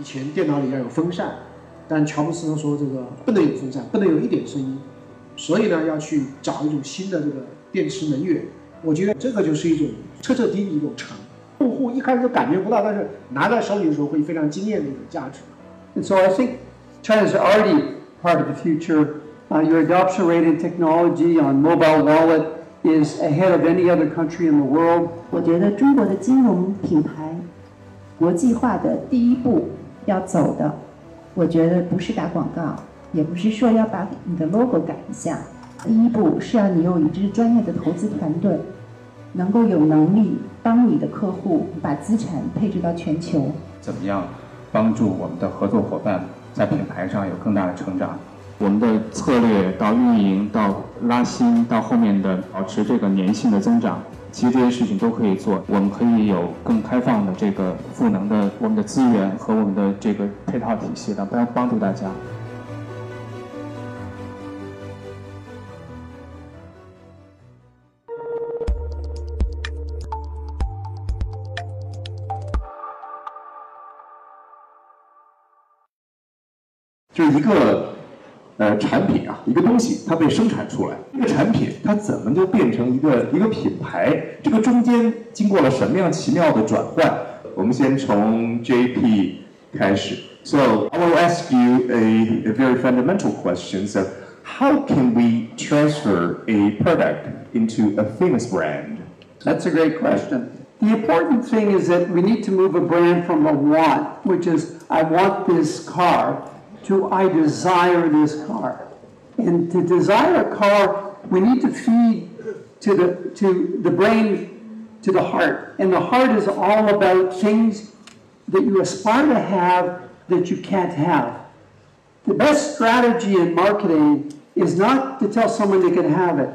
以前电脑里要有风扇，但乔布斯呢说这个不能有风扇，不能有一点声音，所以呢要去找一种新的这个电池能源。我觉得这个就是一种彻彻底底一种成。用户一开始感觉不到，但是拿在手里的时候会非常惊艳的一种价值。And so I think China is already part of the future. Your adoption rate in technology on mobile wallet is ahead of any other country in the world. 我觉得中国的金融品牌国际化的第一步要走的，我觉得不是打广告，也不是说要把你的 logo 改一下。第一步是要你有一支专业的投资团队，能够有能力帮你的客户把资产配置到全球。怎么样帮助我们的合作伙伴在品牌上有更大的成长？我们的策略到运营到拉新到后面的保持这个粘性的增长，其实这些事情都可以做。我们可以有更开放的这个赋能的我们的资源和我们的这个配套体系来帮帮助大家。就一个呃产品啊，一个东西它被生产出来，一个产品它怎么就变成一个一个品牌？这个中间经过了什么样奇妙的转换？我们先从 JP 开始。So I will ask you a, a very fundamental question. So how can we transfer a product into a famous brand? That's a great question. The important thing is that we need to move a brand from a want, which is I want this car, to I desire this car. And to desire a car, we need to feed to the to the brain, to the heart. And the heart is all about things that you aspire to have that you can't have. The best strategy in marketing is not to tell someone they can have it.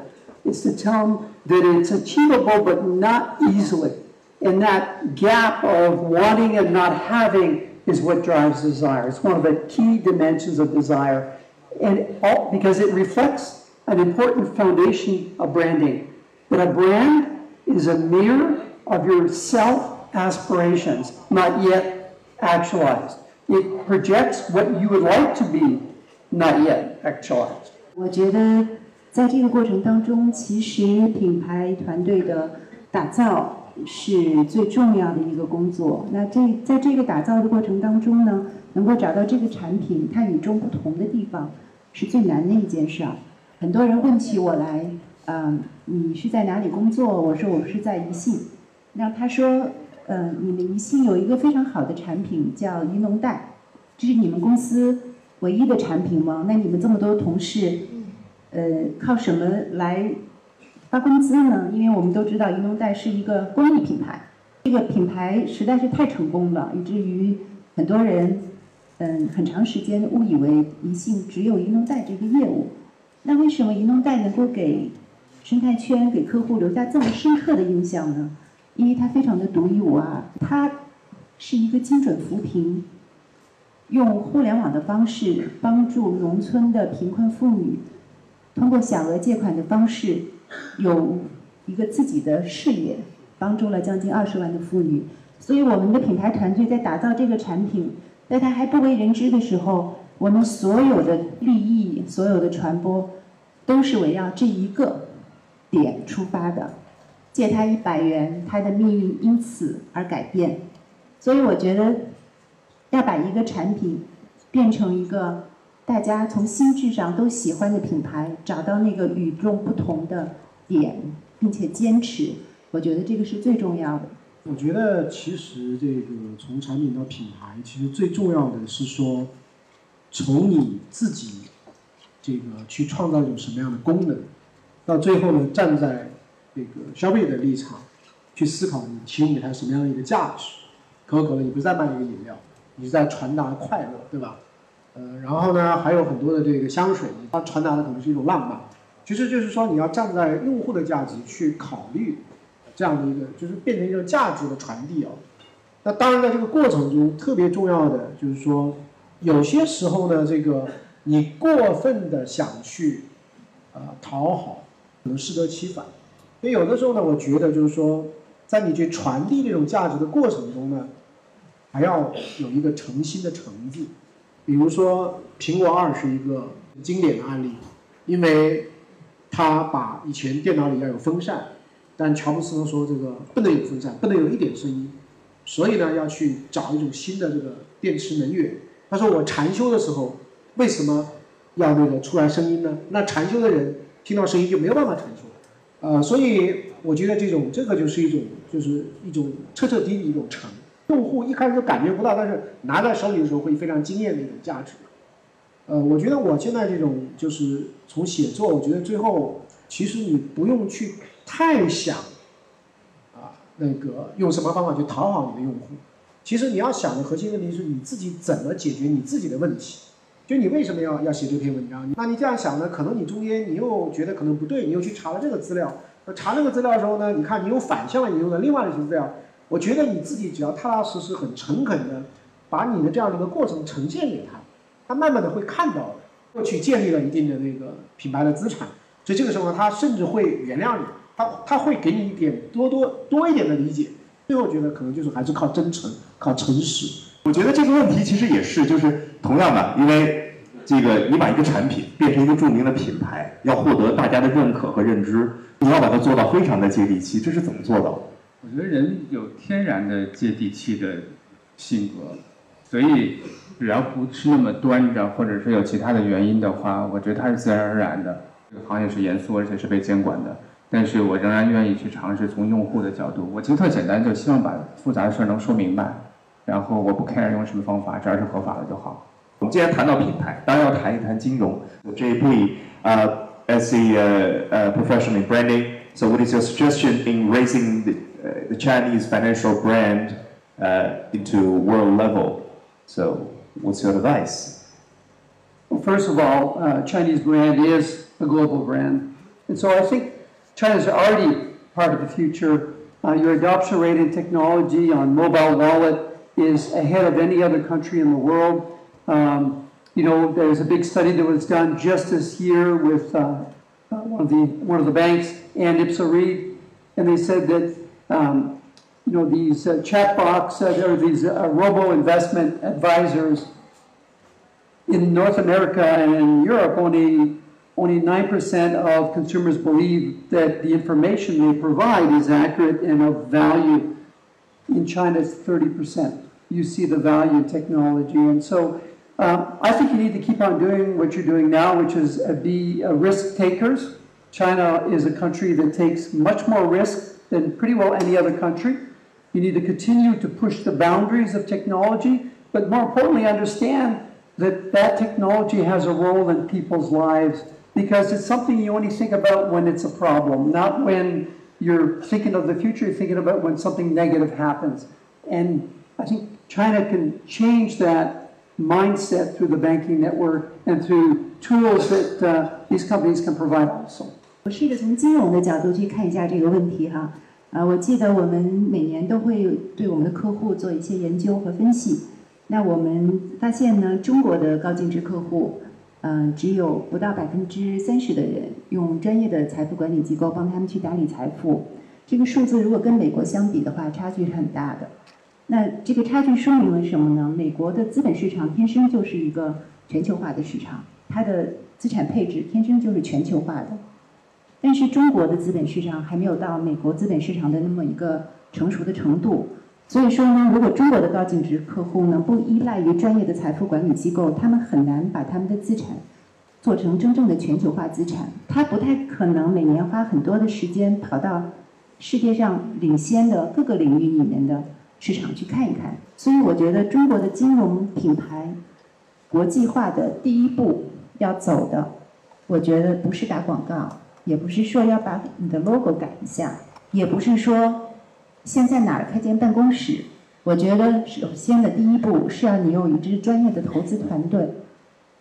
It's to tell them that it's achievable but not easily. And that gap of wanting and not having is what drives desire. It's one of the key dimensions of desire. And all, because it reflects an important foundation of branding. That a brand is a mirror of your self aspirations, not yet actualized. It projects what you would like to be, not yet actualized. 我觉得在这个过程当中，其实品牌团队的打造 是最重要的一个工作。那这在这个打造的过程当中呢，能够找到这个产品它与众不同的地方，是最难的一件事儿。很多人问起我来，嗯、你是在哪里工作？我说我是在宜信。那他说，呃、你们宜信有一个非常好的产品叫宜农贷，这是你们公司唯一的产品吗？那你们这么多同事，呃，靠什么来发工资呢？因为我们都知道宜农贷是一个公益品牌，这个品牌实在是太成功了，以至于很多人，嗯，很长时间误以为宜信只有宜农贷这个业务。那为什么宜农贷能够给生态圈、给客户留下这么深刻的印象呢？因为它非常的独一无二，它是一个精准扶贫，用互联网的方式帮助农村的贫困妇女，通过小额借款的方式，有一个自己的事业，帮助了将近二十万的妇女。所以我们的品牌团队在打造这个产品，在它还不为人知的时候，我们所有的利益、所有的传播，都是围绕这一个点出发的。借他一百元，他的命运因此而改变。所以我觉得，要把一个产品变成一个大家从心智上都喜欢的品牌，找到那个与众不同的点，并且坚持，我觉得这个是最重要的。我觉得其实这个从产品到品牌，其实最重要的是说，从你自己这个去创造一种什么样的功能，到最后呢，站在这个消费者的立场去思考你提供给他什么样的一个价值。可口可乐，你不是在卖一个饮料，你是在传达快乐，对吧？呃，然后呢，还有很多的这个香水，它传达的可能是一种浪漫。其实就是说，你要站在用户的价值去考虑这样的一个，就是变成一种价值的传递啊。那当然，在这个过程中，特别重要的就是说，有些时候呢，这个你过分的想去啊、讨好，可能适得其反。所以有的时候呢，我觉得就是说，在你去传递这种价值的过程中呢，还要有一个诚心的诚字。比如说，苹果二是一个经典的案例，因为他把以前电脑里要有风扇，但乔布斯说这个不能有风扇，不能有一点声音，所以呢要去找一种新的这个电池能源。他说我禅修的时候为什么要那个出来声音呢？那禅修的人听到声音就没有办法禅修。呃，所以我觉得这种这个就是一种就是一种彻彻底底一种禅。用户一开始都感觉不到，但是拿在手里的时候会非常惊艳的一种价值。呃，我觉得我现在这种就是从写作，我觉得最后其实你不用去太想啊那个用什么方法去讨好你的用户。其实你要想的核心问题是你自己怎么解决你自己的问题。就你为什么要要写这篇文章？那你这样想呢？可能你中间你又觉得可能不对，你又去查了这个资料。查那个资料的时候呢？你看你又反向了引用了另外的一些资料。我觉得你自己只要踏踏实实、很诚恳的把你的这样的一个过程呈现给他，他慢慢的会看到过去建立了一定的那个品牌的资产。所以这个时候，他甚至会原谅你，他他会给你一点多多多一点的理解。最后觉得可能就是还是靠真诚、靠诚实。我觉得这个问题其实也是，就是同样的，因为这个你把一个产品变成一个著名的品牌，要获得大家的认可和认知，你要把它做到非常的接地气，这是怎么做到的？我觉得人有天然的接地气的性格，所以只要不是那么端着，或者是有其他的原因的话，我觉得它是自然而然的。这个行业是严肃而且是被监管的，但是我仍然愿意去尝试从用户的角度。我其实特简单，就希望把复杂的事儿能说明白。然后我不 care 用什么方法，只要是合法的就好。我们既然谈到品牌，当然要谈一谈金融。我这一步啊，as a uh, professional in branding, so what is your suggestion in raising the the Chinese financial brand uh, into world level? So what's your advice? Well, first of all, uh, Chinese brand is a global brand. And so I think China's already part of the future. Uh, your adoption rate in technology on mobile wallet is ahead of any other country in the world. Um, you know, there's a big study that was done just this year with uh, uh one of the one of the banks and Ipsa Reid, and they said that um, you know these uh, chatbots uh, or these uh, robo investment advisors in North America and in Europe only only 9% of consumers believe that the information they provide is accurate and of value. In China, it's 30% you see the value in technology. And so um, I think you need to keep on doing what you're doing now, which is uh, be uh, risk takers. China is a country that takes much more risk than pretty well any other country. You need to continue to push the boundaries of technology, but more importantly, understand that that technology has a role in people's lives because it's something you only think about when it's a problem, not when you're thinking of the future, you're thinking about when something negative happens. And I think China can change that mindset through the banking network and through tools that uh, these companies can provide also. 我试着从金融的角度去看一下这个问题哈，啊，我记得我们每年都会对我们的客户做一些研究和分析。那我们发现呢，中国的高净值客户，嗯、只有不到百分之三十的人用专业的财富管理机构帮他们去打理财富。这个数字如果跟美国相比的话，差距是很大的。那这个差距说明了什么呢？美国的资本市场天生就是一个全球化的市场，它的资产配置天生就是全球化的。但是中国的资本市场还没有到美国资本市场的那么一个成熟的程度。所以说呢，如果中国的高净值客户呢不依赖于专业的财富管理机构，他们很难把他们的资产做成真正的全球化资产。他不太可能每年花很多的时间跑到世界上领先的各个领域里面的。市场去看一看，所以我觉得中国的金融品牌国际化的第一步要走的，我觉得不是打广告，也不是说要把你的 logo 改一下，也不是说先在哪儿开间办公室。我觉得首先的第一步是要你有一支专业的投资团队，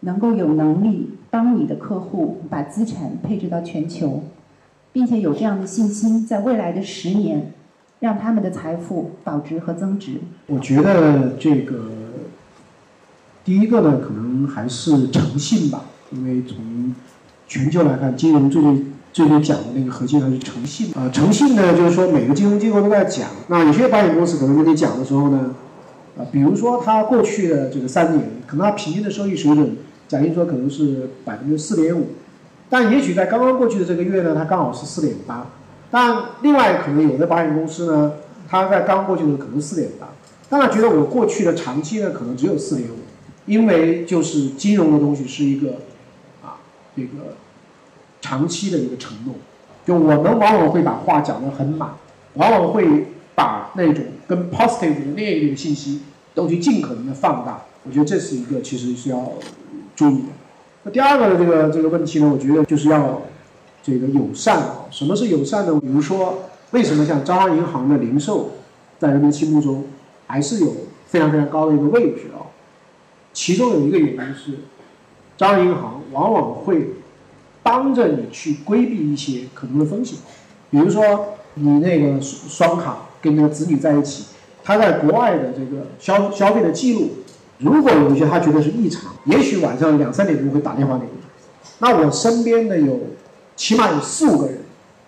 能够有能力帮你的客户把资产配置到全球，并且有这样的信心，在未来的十年。让他们的财富保值和增值。我觉得这个第一个呢，可能还是诚信吧，因为从全球来看，金融最最最最讲的那个核心还是诚信啊。诚信呢，就是说每个金融机构都在讲。那有些保险公司可能跟你讲的时候呢，啊，比如说它过去的这个三年，可能它平均的收益水准，假定说可能是百分之四点五，但也许在刚刚过去的这个月呢，它刚好是四点八。但另外可能有的保险公司呢，它在刚过去的可能四点八，当然觉得我过去的长期呢可能只有四点五，因为就是金融的东西是一个啊这个长期的一个承诺，就我们往往会把话讲得很满，往往会把那种跟 positive 的那一类信息都去尽可能的放大，我觉得这是一个其实是要注意的。那第二个的这个这个问题呢，我觉得就是要这个友善啊。什么是友善呢？比如说，为什么像招商银行的零售在人们心目中还是有非常非常高的一个位置啊？其中有一个原因是，招商银行往往会帮着你去规避一些可能的风险，比如说你那个双卡跟那个子女在一起，他在国外的这个消消费的记录，如果有一些他觉得是异常，也许晚上两三点钟会打电话给你。那我身边的有起码有四五个人，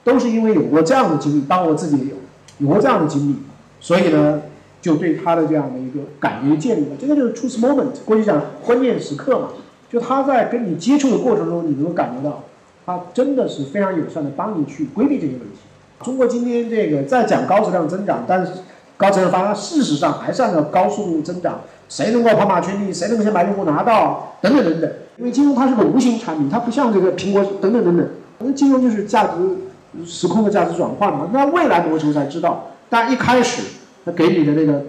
都是因为有过这样的经历，当我自己也有有过这样的经历，所以呢，就对他的这样的一个感觉建立了。这个就是 truth moment，过去讲关键时刻嘛，就他在跟你接触的过程中，你能够感觉到，他真的是非常友善的帮你去规避这些问题。中国今天这个在讲高质量增长，但是高质量发展事实上还是按照高速度增长，谁能够跑马圈地，谁能够先把用户拿到，等等等等。因为金融它是个无形产品，它不像这个苹果等等等等。那金融就是价值时空的价值转换嘛。那未来某种才知道，但一开始他给你的那个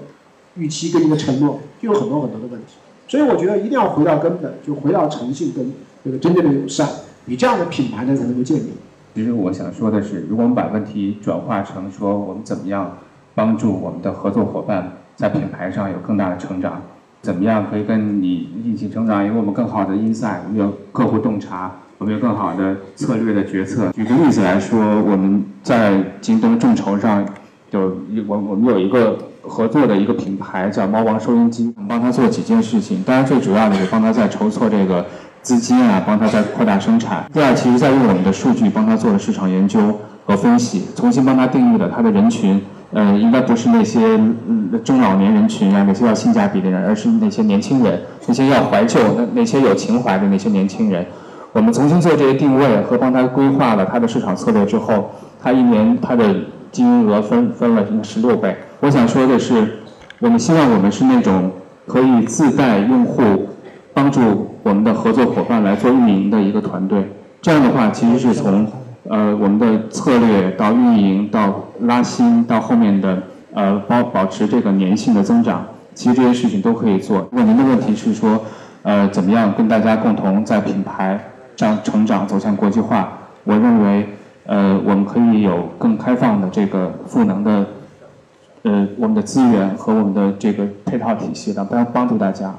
预期跟你的承诺就有很多很多的问题。所以我觉得一定要回到根本，就回到诚信跟这个真正的友善，你这样的品牌呢才能够建立。其实我想说的是，如果我们把问题转化成说我们怎么样帮助我们的合作伙伴在品牌上有更大的成长，怎么样可以跟你一起成长，有我们更好的 insight，我们有客户洞察，我们有更好的策略的决策。举个例子来说，我们在京东众筹上有我我们有一个合作的一个品牌叫猫王收音机，我们帮他做几件事情，当然最主要的是帮他在筹措这个。资金啊，帮他在扩大生产。第二，其实在用我们的数据帮他做了市场研究和分析，重新帮他定义了他的人群。呃，应该不是那些中老年人群啊，那些要性价比的人，而是那些年轻人，那些要怀旧、那那些有情怀的那些年轻人。我们重新做这些定位和帮他规划了他的市场策略之后，他一年他的金额分分了十六倍。我想说的是，我们希望我们是那种可以自带用户。帮助我们的合作伙伴来做运营的一个团队，这样的话，其实是从呃我们的策略到运营到拉新到后面的呃保保持这个粘性的增长，其实这些事情都可以做。如果您的问题是说呃怎么样跟大家共同在品牌上成长走向国际化，我认为呃我们可以有更开放的这个赋能的呃我们的资源和我们的这个配套体系来帮帮助大家。